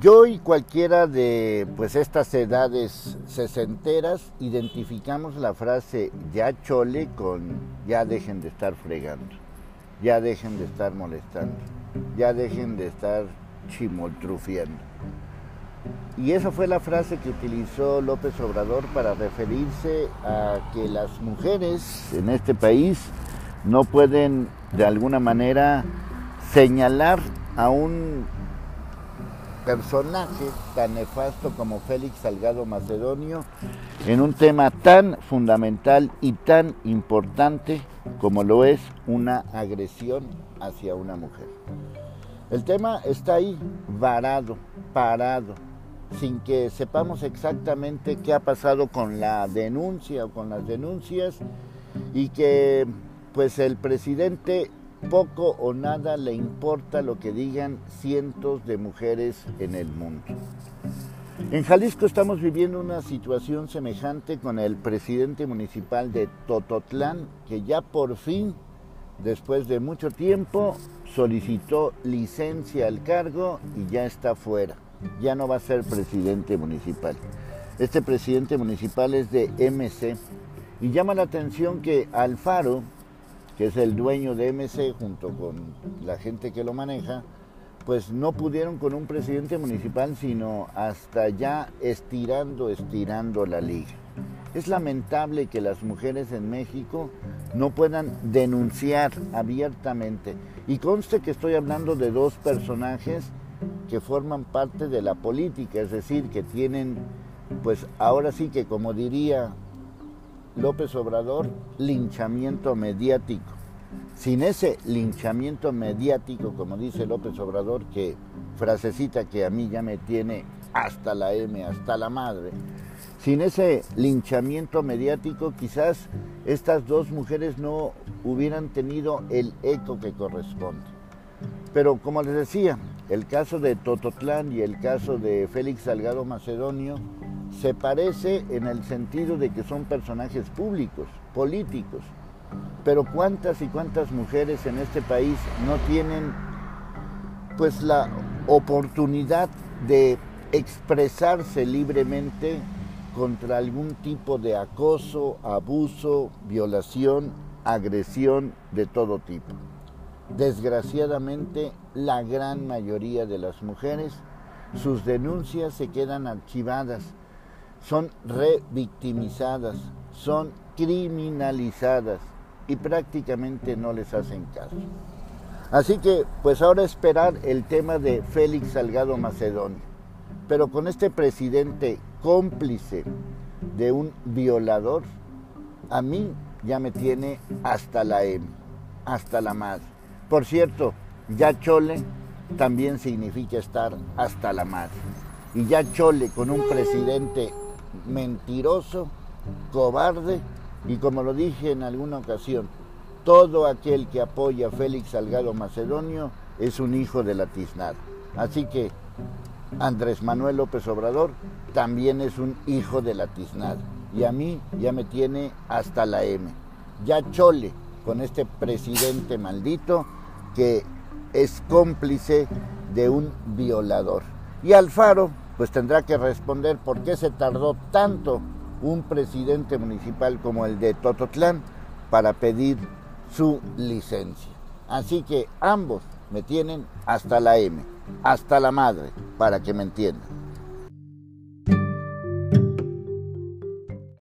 Yo y cualquiera de pues estas edades sesenteras identificamos la frase ya chole con ya dejen de estar fregando, ya dejen de estar molestando, ya dejen de estar chimoltrufiando. Y esa fue la frase que utilizó López Obrador para referirse a que las mujeres en este país no pueden de alguna manera señalar a un personaje tan nefasto como Félix Salgado Macedonio en un tema tan fundamental y tan importante como lo es una agresión hacia una mujer. El tema está ahí, varado, parado, sin que sepamos exactamente qué ha pasado con la denuncia o con las denuncias y que pues el presidente poco o nada le importa lo que digan cientos de mujeres en el mundo. En Jalisco estamos viviendo una situación semejante con el presidente municipal de Tototlán, que ya por fin, después de mucho tiempo, solicitó licencia al cargo y ya está fuera ya no va a ser presidente municipal. Este presidente municipal es de MC y llama la atención que Alfaro, que es el dueño de MC junto con la gente que lo maneja, pues no pudieron con un presidente municipal, sino hasta ya estirando, estirando la liga. Es lamentable que las mujeres en México no puedan denunciar abiertamente. Y conste que estoy hablando de dos personajes que forman parte de la política, es decir, que tienen, pues ahora sí que como diría López Obrador, linchamiento mediático. Sin ese linchamiento mediático, como dice López Obrador, que frasecita que a mí ya me tiene hasta la M, hasta la madre, sin ese linchamiento mediático quizás estas dos mujeres no hubieran tenido el eco que corresponde. Pero como les decía, el caso de Tototlán y el caso de Félix Salgado Macedonio se parece en el sentido de que son personajes públicos, políticos. Pero cuántas y cuántas mujeres en este país no tienen pues la oportunidad de expresarse libremente contra algún tipo de acoso, abuso, violación, agresión de todo tipo. Desgraciadamente, la gran mayoría de las mujeres, sus denuncias se quedan archivadas, son revictimizadas, son criminalizadas y prácticamente no les hacen caso. Así que, pues ahora esperar el tema de Félix Salgado Macedonio, pero con este presidente cómplice de un violador, a mí ya me tiene hasta la M, hasta la madre. Por cierto, ya chole también significa estar hasta la madre. Y ya chole con un presidente mentiroso, cobarde, y como lo dije en alguna ocasión, todo aquel que apoya a Félix Salgado Macedonio es un hijo de la tiznada. Así que Andrés Manuel López Obrador también es un hijo de la tiznada. Y a mí ya me tiene hasta la M. Ya chole con este presidente maldito que es cómplice de un violador. Y Alfaro pues tendrá que responder por qué se tardó tanto un presidente municipal como el de Tototlán para pedir su licencia. Así que ambos me tienen hasta la M, hasta la madre, para que me entiendan.